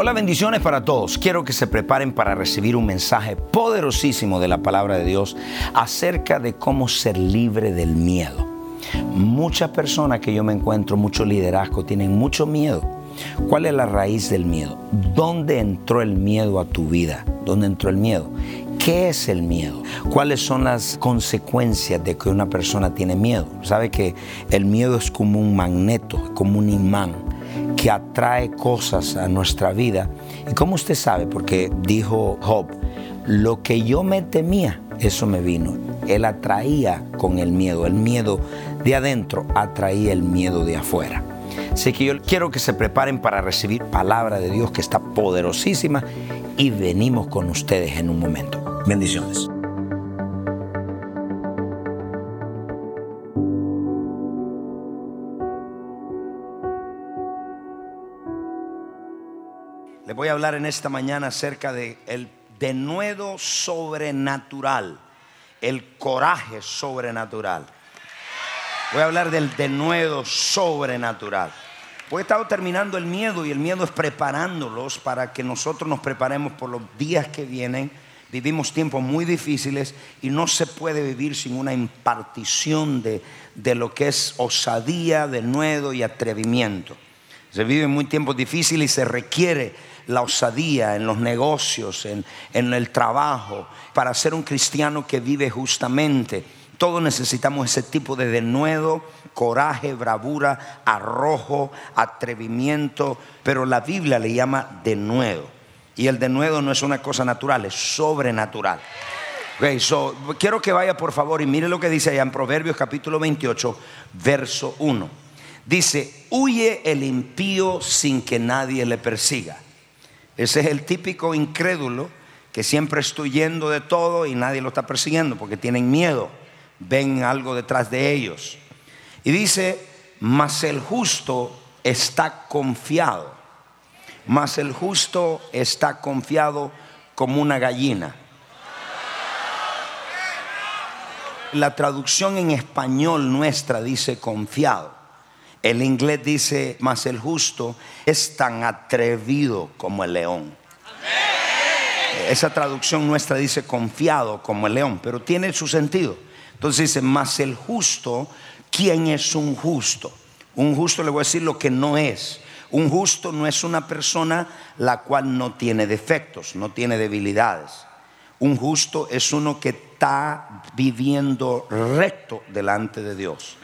Hola, bendiciones para todos. Quiero que se preparen para recibir un mensaje poderosísimo de la palabra de Dios acerca de cómo ser libre del miedo. Muchas personas que yo me encuentro, mucho liderazgo, tienen mucho miedo. ¿Cuál es la raíz del miedo? ¿Dónde entró el miedo a tu vida? ¿Dónde entró el miedo? ¿Qué es el miedo? ¿Cuáles son las consecuencias de que una persona tiene miedo? Sabe que el miedo es como un magneto, como un imán que atrae cosas a nuestra vida. ¿Y cómo usted sabe? Porque dijo Job, lo que yo me temía, eso me vino. Él atraía con el miedo. El miedo de adentro atraía el miedo de afuera. Así que yo quiero que se preparen para recibir palabra de Dios que está poderosísima y venimos con ustedes en un momento. Bendiciones. Voy a hablar en esta mañana acerca de el denuedo sobrenatural, el coraje sobrenatural. Voy a hablar del denuedo sobrenatural. Hoy he estado terminando el miedo y el miedo es preparándolos para que nosotros nos preparemos por los días que vienen. Vivimos tiempos muy difíciles y no se puede vivir sin una impartición de, de lo que es osadía, denuedo y atrevimiento. Se vive muy tiempos difíciles y se requiere la osadía en los negocios, en, el trabajo, para ser un cristiano que vive justamente. Todos necesitamos ese tipo de denuedo, coraje, bravura, arrojo, atrevimiento, pero la Biblia le llama denuedo. Y el denuedo no es una cosa natural, es sobrenatural. Okay, so, quiero que vaya por favor y mire lo que dice allá en Proverbios capítulo 28, verso 1. Dice, huye el impío sin que nadie le persiga. Ese es el típico incrédulo que siempre estoy yendo de todo y nadie lo está persiguiendo porque tienen miedo, ven algo detrás de ellos. Y dice, mas el justo está confiado, mas el justo está confiado como una gallina. La traducción en español nuestra dice confiado. El inglés dice, mas el justo es tan atrevido como el león. Esa traducción nuestra dice confiado como el león, pero tiene su sentido. Entonces dice, mas el justo, ¿quién es un justo? Un justo le voy a decir lo que no es. Un justo no es una persona la cual no tiene defectos, no tiene debilidades. Un justo es uno que está viviendo recto delante de Dios.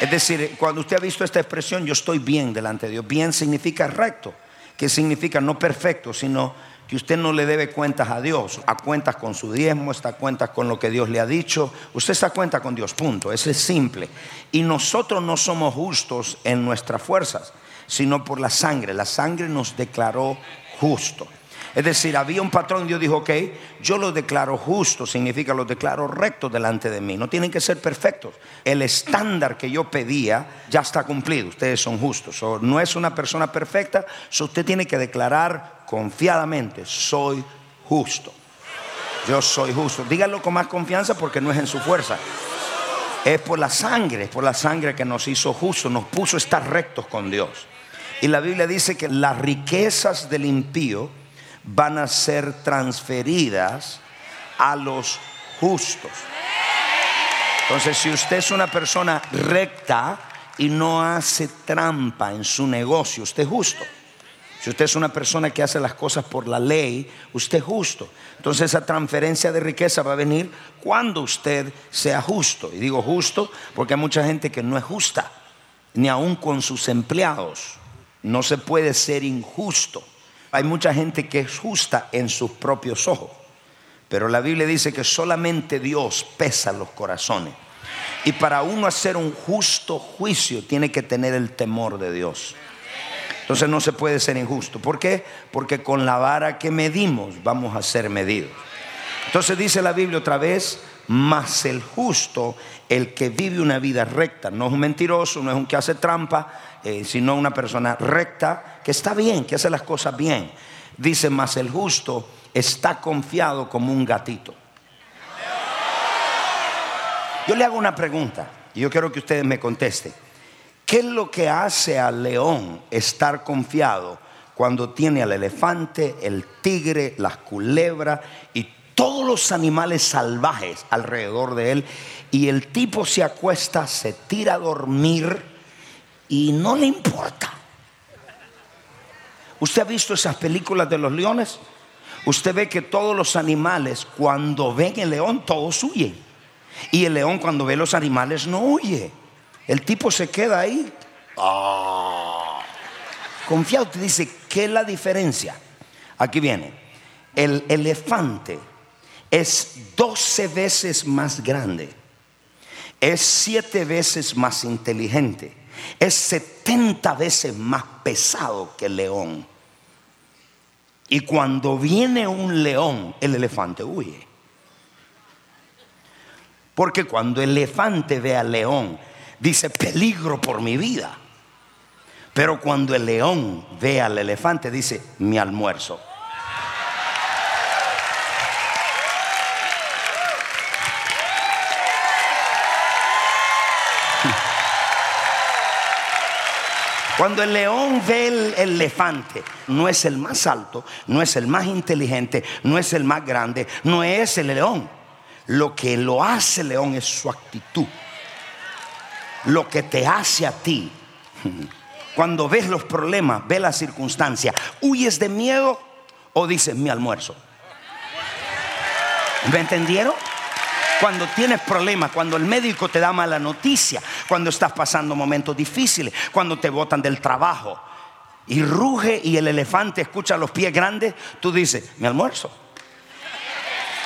Es decir, cuando usted ha visto esta expresión, yo estoy bien delante de Dios. Bien significa recto, que significa no perfecto, sino que usted no le debe cuentas a Dios. A cuentas con su diezmo, está a cuentas con lo que Dios le ha dicho. Usted está a cuenta con Dios, punto. Eso es simple. Y nosotros no somos justos en nuestras fuerzas, sino por la sangre. La sangre nos declaró justos. Es decir, había un patrón, Dios dijo, ok, yo los declaro justos, significa los declaro rectos delante de mí. No tienen que ser perfectos. El estándar que yo pedía ya está cumplido. Ustedes son justos. no es una persona perfecta, usted tiene que declarar confiadamente, soy justo. Yo soy justo. Díganlo con más confianza porque no es en su fuerza. Es por la sangre, es por la sangre que nos hizo justos, nos puso estar rectos con Dios. Y la Biblia dice que las riquezas del impío van a ser transferidas a los justos. Entonces, si usted es una persona recta y no hace trampa en su negocio, usted es justo. Si usted es una persona que hace las cosas por la ley, usted es justo. Entonces esa transferencia de riqueza va a venir cuando usted sea justo. Y digo justo porque hay mucha gente que no es justa, ni aún con sus empleados. No se puede ser injusto. Hay mucha gente que es justa en sus propios ojos. Pero la Biblia dice que solamente Dios pesa los corazones. Y para uno hacer un justo juicio tiene que tener el temor de Dios. Entonces no se puede ser injusto. ¿Por qué? Porque con la vara que medimos vamos a ser medidos. Entonces dice la Biblia otra vez, más el justo, el que vive una vida recta, no es un mentiroso, no es un que hace trampa, eh, sino una persona recta, que está bien, que hace las cosas bien. Dice, más el justo está confiado como un gatito. Yo le hago una pregunta y yo quiero que ustedes me contesten. ¿Qué es lo que hace al león estar confiado cuando tiene al elefante, el tigre, las culebras y todos los animales salvajes alrededor de él? Y el tipo se acuesta, se tira a dormir y no le importa. ¿Usted ha visto esas películas de los leones? Usted ve que todos los animales, cuando ven el león, todos huyen. Y el león cuando ve los animales no huye. El tipo se queda ahí. Ah. Confiado, te dice, ¿qué es la diferencia? Aquí viene. El elefante es 12 veces más grande, es 7 veces más inteligente, es 70 veces más pesado que el león. Y cuando viene un león, el elefante huye. Porque cuando el elefante ve al león, dice, peligro por mi vida. Pero cuando el león ve al elefante, dice, mi almuerzo. Cuando el león ve el elefante, no es el más alto, no es el más inteligente, no es el más grande, no es el león. Lo que lo hace león es su actitud lo que te hace a ti. Cuando ves los problemas, ves la circunstancia, huyes de miedo o dices mi almuerzo. ¿Me entendieron? Cuando tienes problemas, cuando el médico te da mala noticia, cuando estás pasando momentos difíciles, cuando te botan del trabajo y ruge y el elefante escucha los pies grandes, tú dices, mi almuerzo.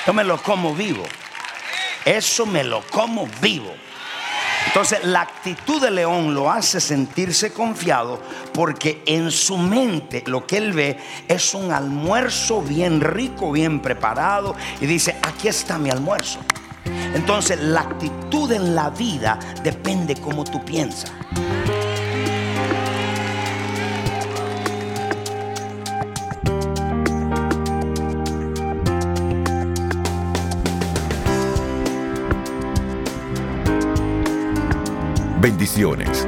Yo me lo como vivo. Eso me lo como vivo. Entonces la actitud de león lo hace sentirse confiado porque en su mente lo que él ve es un almuerzo bien rico, bien preparado y dice, aquí está mi almuerzo. Entonces la actitud en la vida depende cómo tú piensas. Bendiciones.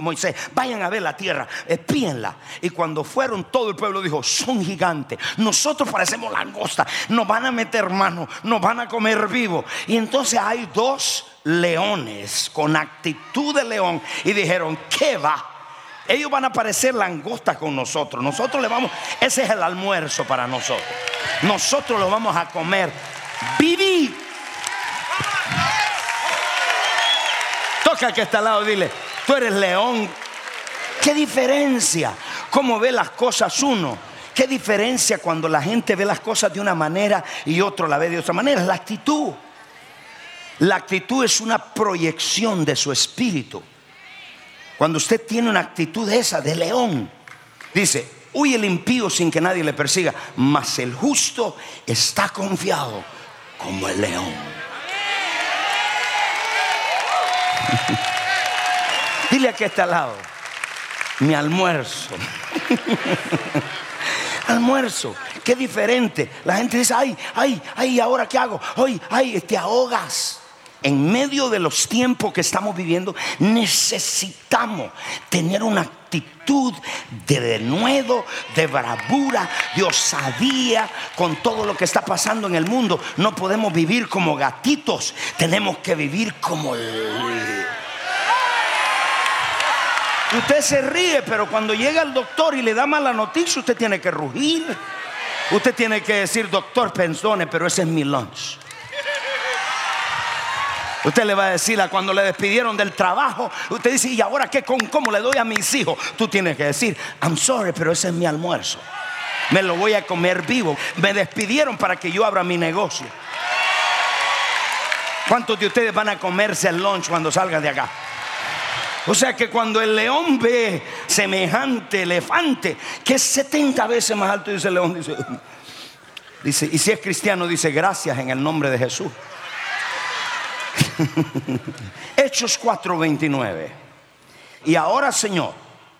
Moisés, vayan a ver la tierra, espíenla. Y cuando fueron, todo el pueblo dijo, son gigantes. Nosotros parecemos langosta, nos van a meter mano, nos van a comer vivo. Y entonces hay dos leones con actitud de león y dijeron, ¿qué va? Ellos van a parecer langostas con nosotros. Nosotros le vamos, ese es el almuerzo para nosotros. Nosotros lo vamos a comer. Viví. Toca que está al lado, dile, tú eres león. ¿Qué diferencia? ¿Cómo ve las cosas uno? ¿Qué diferencia cuando la gente ve las cosas de una manera y otro la ve de otra manera? La actitud. La actitud es una proyección de su espíritu. Cuando usted tiene una actitud esa de león, dice, huye el impío sin que nadie le persiga, mas el justo está confiado como el león. Dile a que está al lado. Mi almuerzo. almuerzo. Qué diferente. La gente dice, ay, ay, ay, ¿ahora qué hago? Ay, ay, te ahogas. En medio de los tiempos que estamos viviendo, necesitamos tener una actitud de denuedo, de bravura, de osadía con todo lo que está pasando en el mundo. No podemos vivir como gatitos, tenemos que vivir como... Usted se ríe, pero cuando llega el doctor y le da mala noticia, usted tiene que rugir. Usted tiene que decir, doctor, perdone, pero ese es mi lunch. Usted le va a decir cuando le despidieron del trabajo, usted dice, ¿y ahora qué? ¿Cómo le doy a mis hijos? Tú tienes que decir, I'm sorry, pero ese es mi almuerzo. Me lo voy a comer vivo. Me despidieron para que yo abra mi negocio. ¿Cuántos de ustedes van a comerse el lunch cuando salgan de acá? O sea que cuando el león ve semejante elefante, que es 70 veces más alto, dice el león, dice, y si es cristiano, dice gracias en el nombre de Jesús. Hechos 4:29. Y ahora, Señor,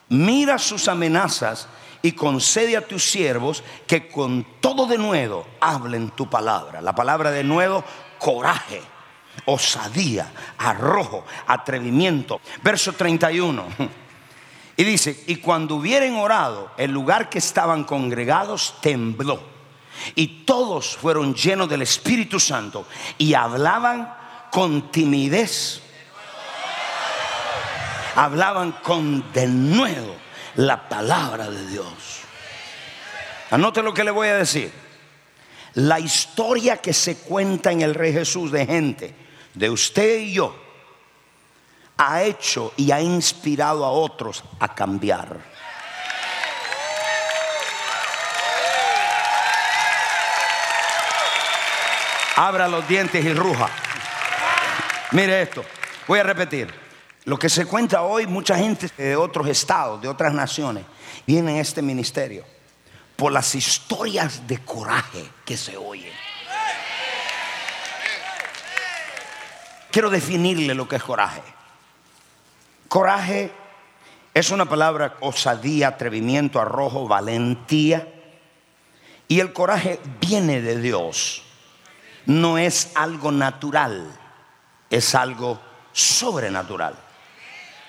mira sus amenazas y concede a tus siervos que con todo de nuevo hablen tu palabra. La palabra de nuevo, coraje, osadía, arrojo, atrevimiento. Verso 31. Y dice, y cuando hubieran orado, el lugar que estaban congregados tembló. Y todos fueron llenos del Espíritu Santo y hablaban con timidez. Hablaban con denuedo la palabra de Dios. Anote lo que le voy a decir. La historia que se cuenta en el Rey Jesús de gente, de usted y yo, ha hecho y ha inspirado a otros a cambiar. Abra los dientes y ruja. Mire esto, voy a repetir. Lo que se cuenta hoy, mucha gente de otros estados, de otras naciones, viene a este ministerio por las historias de coraje que se oyen. Quiero definirle lo que es coraje. Coraje es una palabra osadía, atrevimiento, arrojo, valentía. Y el coraje viene de Dios. No es algo natural es algo sobrenatural.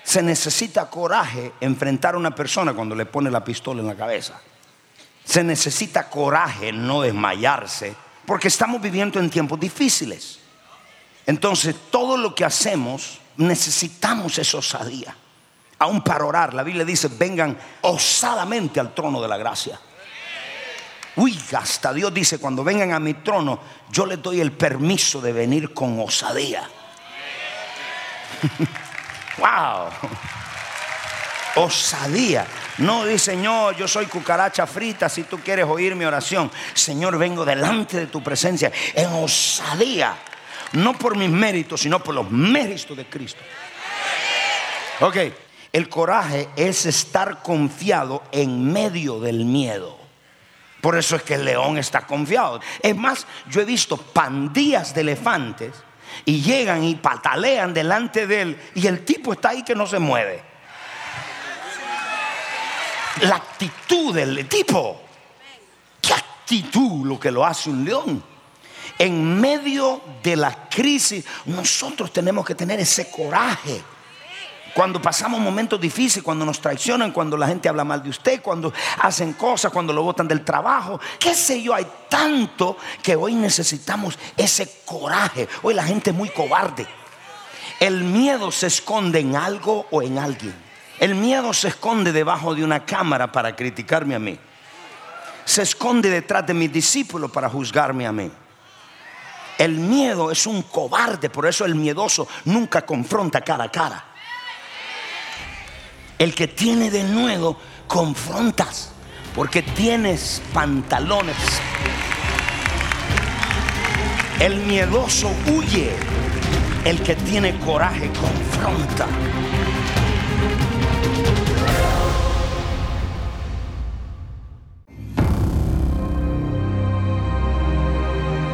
Se necesita coraje enfrentar a una persona cuando le pone la pistola en la cabeza. Se necesita coraje no desmayarse porque estamos viviendo en tiempos difíciles. Entonces, todo lo que hacemos necesitamos esa osadía. Aún para orar, la Biblia dice, vengan osadamente al trono de la gracia. Uy, hasta Dios dice, cuando vengan a mi trono, yo les doy el permiso de venir con osadía. wow. Osadía. No dice, Señor, yo soy cucaracha frita si tú quieres oír mi oración. Señor, vengo delante de tu presencia en osadía. No por mis méritos, sino por los méritos de Cristo. Ok, el coraje es estar confiado en medio del miedo. Por eso es que el león está confiado. Es más, yo he visto pandillas de elefantes y llegan y patalean delante de él y el tipo está ahí que no se mueve. La actitud del tipo. ¿Qué actitud lo que lo hace un león? En medio de la crisis nosotros tenemos que tener ese coraje cuando pasamos momentos difíciles, cuando nos traicionan, cuando la gente habla mal de usted, cuando hacen cosas, cuando lo botan del trabajo, qué sé yo, hay tanto que hoy necesitamos ese coraje. Hoy la gente es muy cobarde. El miedo se esconde en algo o en alguien. El miedo se esconde debajo de una cámara para criticarme a mí. Se esconde detrás de mis discípulos para juzgarme a mí. El miedo es un cobarde, por eso el miedoso nunca confronta cara a cara. El que tiene de nuevo, confrontas, porque tienes pantalones. El miedoso huye, el que tiene coraje confronta.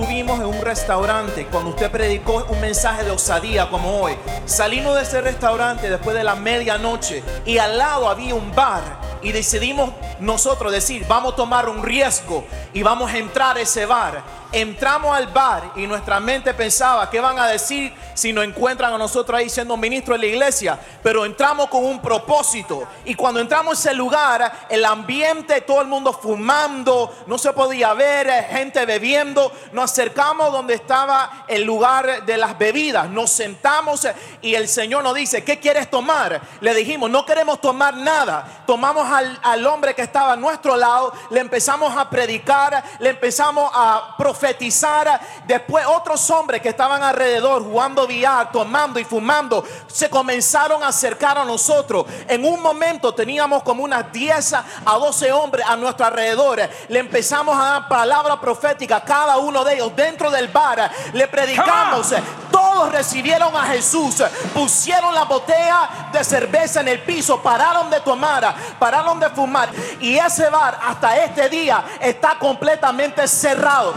Nosotros tuvimos en un restaurante, cuando usted predicó un mensaje de osadía como hoy, salimos de ese restaurante después de la medianoche y al lado había un bar y decidimos nosotros decir, vamos a tomar un riesgo y vamos a entrar a ese bar. Entramos al bar y nuestra mente pensaba, ¿qué van a decir si nos encuentran a nosotros ahí siendo ministros de la iglesia? Pero entramos con un propósito. Y cuando entramos a ese lugar, el ambiente, todo el mundo fumando, no se podía ver, eh, gente bebiendo. Nos acercamos donde estaba el lugar de las bebidas. Nos sentamos eh, y el Señor nos dice, ¿qué quieres tomar? Le dijimos, no queremos tomar nada. Tomamos al, al hombre que estaba a nuestro lado, le empezamos a predicar, le empezamos a profetizar profetizar. Después otros hombres que estaban alrededor jugando billar, tomando y fumando, se comenzaron a acercar a nosotros. En un momento teníamos como unas 10 a 12 hombres a nuestro alrededor. Le empezamos a dar palabra profética a cada uno de ellos dentro del bar. Le predicamos. Todos recibieron a Jesús. Pusieron la botella de cerveza en el piso. Pararon de tomar. Pararon de fumar. Y ese bar hasta este día está completamente cerrado.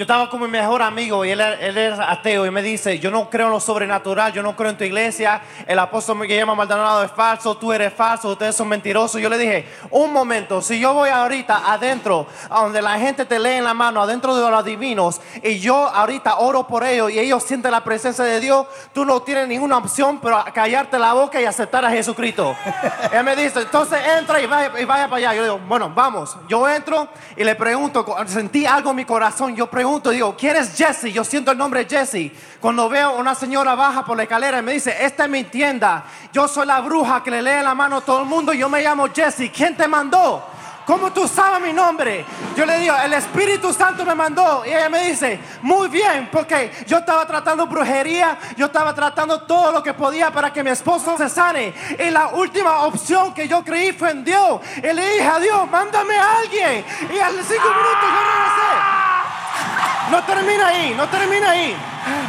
Yo estaba con mi mejor amigo y él, él es ateo y me dice, yo no creo en lo sobrenatural, yo no creo en tu iglesia, el apóstol me llama Maldonado es falso, tú eres falso, ustedes son mentirosos. Yo le dije, un momento, si yo voy ahorita adentro, a donde la gente te lee en la mano, adentro de los divinos, y yo ahorita oro por ellos y ellos sienten la presencia de Dios, tú no tienes ninguna opción pero callarte la boca y aceptar a Jesucristo. él me dice, entonces entra y vaya, y vaya para allá. Yo digo, bueno, vamos. Yo entro y le pregunto, sentí algo en mi corazón, yo pregunto, digo, ¿quién es Jesse? Yo siento el nombre Jesse. Cuando veo una señora baja por la escalera y me dice, esta es mi tienda, yo soy la bruja que le lee la mano a todo el mundo, yo me llamo Jesse, ¿quién te mandó? ¿Cómo tú sabes mi nombre? Yo le digo, el Espíritu Santo me mandó. Y ella me dice, muy bien, porque yo estaba tratando brujería, yo estaba tratando todo lo que podía para que mi esposo se sane. Y la última opción que yo creí fue en Dios. Y le dije a Dios, mándame a alguien. Y a los cinco minutos yo regresé. No termina ahí, no termina ahí.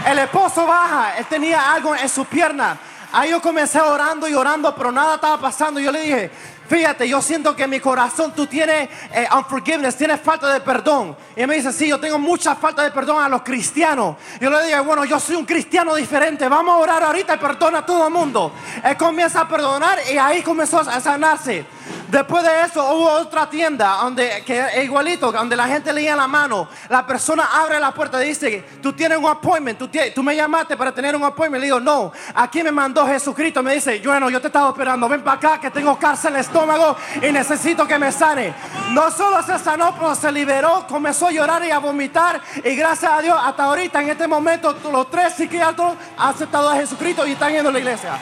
El esposo baja, él tenía algo en su pierna. Ahí yo comencé orando y orando, pero nada estaba pasando. Yo le dije, fíjate, yo siento que en mi corazón tú tienes eh, unforgiveness, tienes falta de perdón. Y él me dice, sí, yo tengo mucha falta de perdón a los cristianos. Yo le dije, bueno, yo soy un cristiano diferente, vamos a orar ahorita y perdona a todo el mundo. Él comienza a perdonar y ahí comenzó a sanarse. Después de eso hubo otra tienda donde que es igualito, donde la gente leía la mano. La persona abre la puerta y dice, tú tienes un appointment, tú, me llamaste para tener un appointment. Le digo, no, aquí me mandó Jesucristo. Me dice, bueno, yo te estaba esperando, ven para acá que tengo cárcel en el estómago y necesito que me sane. No solo se sanó, pero se liberó, comenzó a llorar y a vomitar. Y gracias a Dios, hasta ahorita, en este momento, los tres psiquiatras han aceptado a Jesucristo y están yendo a la iglesia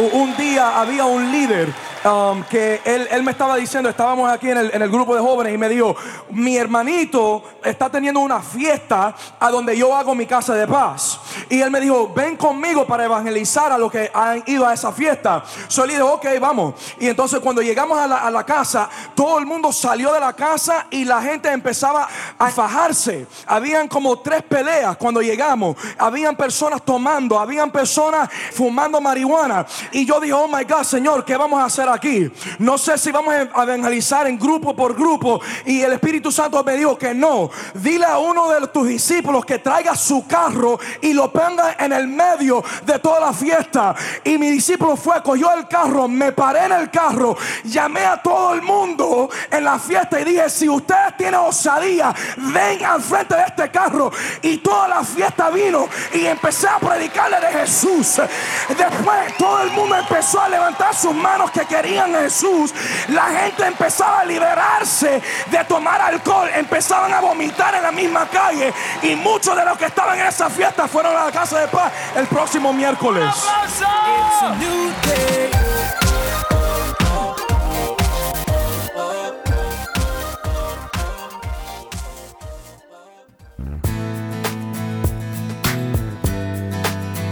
un día había un líder um, que él, me estaba diciendo, estábamos aquí en el, en el grupo de jóvenes y me dijo, mi hermanito está teniendo una fiesta a donde yo hago mi casa de paz. Y él me dijo, ven conmigo para evangelizar a los que han ido a esa fiesta. So le dije, ok, vamos. Y entonces cuando llegamos a la, a la casa, todo el mundo salió de la casa y la gente empezaba a fajarse. Habían como tres peleas cuando llegamos. Habían personas tomando, habían personas fumando marihuana. Y yo dije, oh my God, Señor, ¿qué vamos a hacer aquí? No sé si vamos a evangelizar en grupo por grupo. Y el Espíritu Santo me dijo que no. Dile a uno de tus discípulos que traiga su carro y lo ponga en el medio de toda la fiesta. Y mi discípulo fue, cogió el carro, me paré en el carro, llamé a todo el mundo en la fiesta y dije, si ustedes tienen osadía, ven al frente de este carro. Y toda la fiesta vino y empecé a predicarle de Jesús. Después todo el mundo empezó a levantar sus manos que querían a Jesús. La gente empezaba a liberarse de tomar alcohol, empezaban a vomitar en la misma calle. Y muchos de los que estaban en esa fiesta fueron a la casa de paz el próximo miércoles.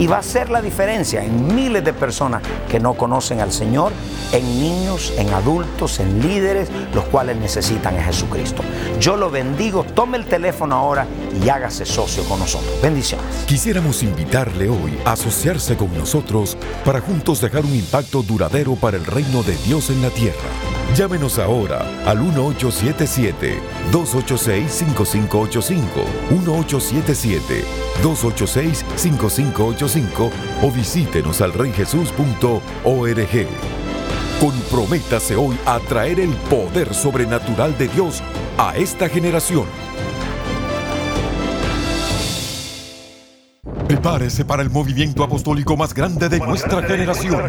Y va a ser la diferencia en miles de personas que no conocen al Señor, en niños, en adultos, en líderes, los cuales necesitan a Jesucristo. Yo lo bendigo, tome el teléfono ahora y hágase socio con nosotros. Bendiciones. Quisiéramos invitarle hoy a asociarse con nosotros para juntos dejar un impacto duradero para el reino de Dios en la tierra. Llámenos ahora al 1877-286-5585, 1877-286-5585 o visítenos al reyjesus.org. Comprométase hoy a traer el poder sobrenatural de Dios a esta generación. Prepárese para el movimiento apostólico más grande de nuestra generación.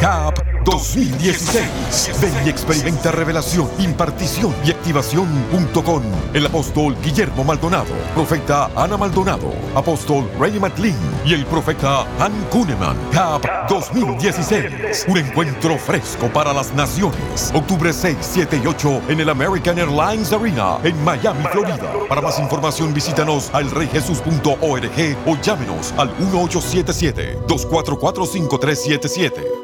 CAP 2016. Ven y experimenta revelación, impartición y activación.com. El apóstol Guillermo Maldonado, profeta Ana Maldonado, apóstol Ray McLean y el profeta Han Kuneman. CAP 2016. Un encuentro fresco para las naciones. Octubre 6, 7 y 8 en el American Airlines Arena en Miami, Florida. Para más información visítanos al reyjesus.org o llámenos al 1877 244 5377.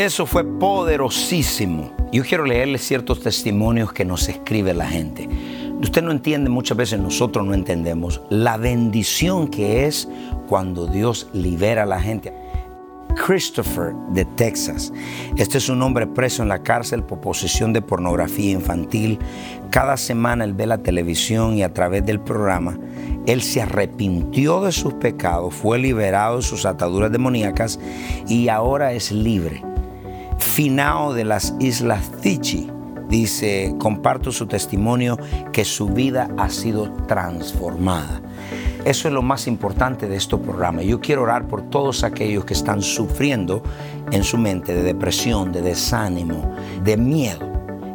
Eso fue poderosísimo. Yo quiero leerle ciertos testimonios que nos escribe la gente. Usted no entiende, muchas veces nosotros no entendemos la bendición que es cuando Dios libera a la gente. Christopher de Texas. Este es un hombre preso en la cárcel por posesión de pornografía infantil. Cada semana él ve la televisión y a través del programa él se arrepintió de sus pecados, fue liberado de sus ataduras demoníacas y ahora es libre. Finao de las Islas Fiji dice, comparto su testimonio que su vida ha sido transformada. Eso es lo más importante de este programa. Yo quiero orar por todos aquellos que están sufriendo en su mente de depresión, de desánimo, de miedo.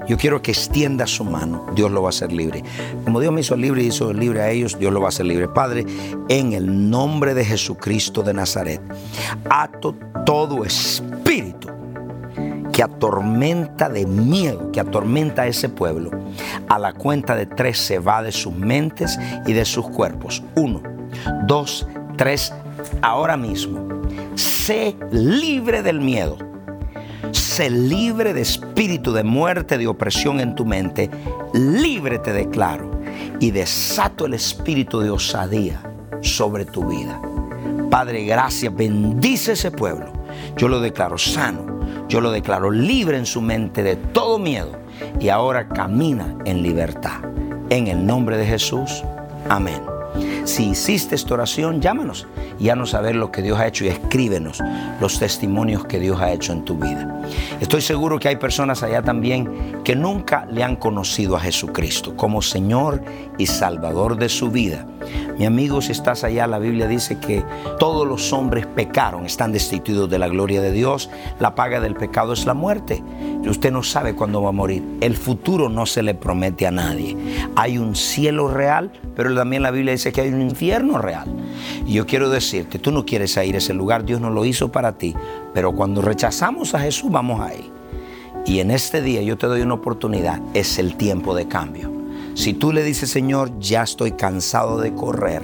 Yo quiero que extienda su mano, Dios lo va a hacer libre. Como Dios me hizo libre y hizo libre a ellos, Dios lo va a hacer libre. Padre, en el nombre de Jesucristo de Nazaret, ato todo espíritu que atormenta de miedo, que atormenta a ese pueblo, a la cuenta de tres se va de sus mentes y de sus cuerpos. Uno, dos, tres, ahora mismo. Sé libre del miedo. Sé libre de espíritu de muerte, de opresión en tu mente. Libre te declaro. Y desato el espíritu de osadía sobre tu vida. Padre, gracias. Bendice ese pueblo. Yo lo declaro sano. Yo lo declaro libre en su mente de todo miedo. Y ahora camina en libertad. En el nombre de Jesús. Amén. Si hiciste esta oración, llámanos y haznos saber lo que Dios ha hecho y escríbenos los testimonios que Dios ha hecho en tu vida. Estoy seguro que hay personas allá también que nunca le han conocido a Jesucristo como Señor y Salvador de su vida. Mi amigo, si estás allá, la Biblia dice que todos los hombres pecaron, están destituidos de la gloria de Dios. La paga del pecado es la muerte. Usted no sabe cuándo va a morir. El futuro no se le promete a nadie. Hay un cielo real, pero también la Biblia dice que hay un infierno real. Y yo quiero decirte, tú no quieres ir a ese lugar, Dios no lo hizo para ti, pero cuando rechazamos a Jesús vamos ahí. Y en este día yo te doy una oportunidad, es el tiempo de cambio. Si tú le dices, Señor, ya estoy cansado de correr,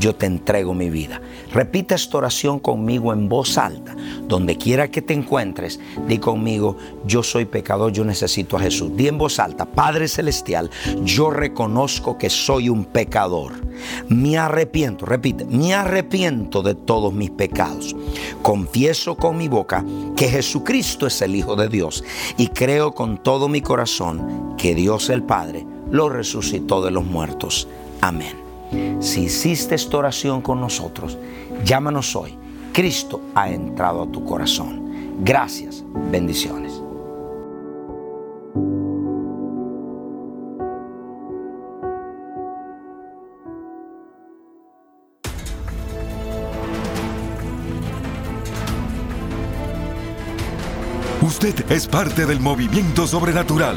yo te entrego mi vida. Repita esta oración conmigo en voz alta. Donde quiera que te encuentres, di conmigo, yo soy pecador, yo necesito a Jesús. Di en voz alta, Padre Celestial, yo reconozco que soy un pecador. Me arrepiento, repite, me arrepiento de todos mis pecados. Confieso con mi boca que Jesucristo es el Hijo de Dios y creo con todo mi corazón que Dios el Padre lo resucitó de los muertos. Amén. Si hiciste esta oración con nosotros, llámanos hoy. Cristo ha entrado a tu corazón. Gracias. Bendiciones. Usted es parte del movimiento sobrenatural.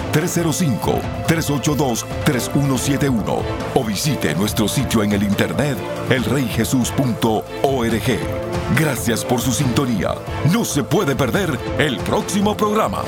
1-305-382-3171 o visite nuestro sitio en el internet elreyjesus.org. Gracias por su sintonía. No se puede perder el próximo programa.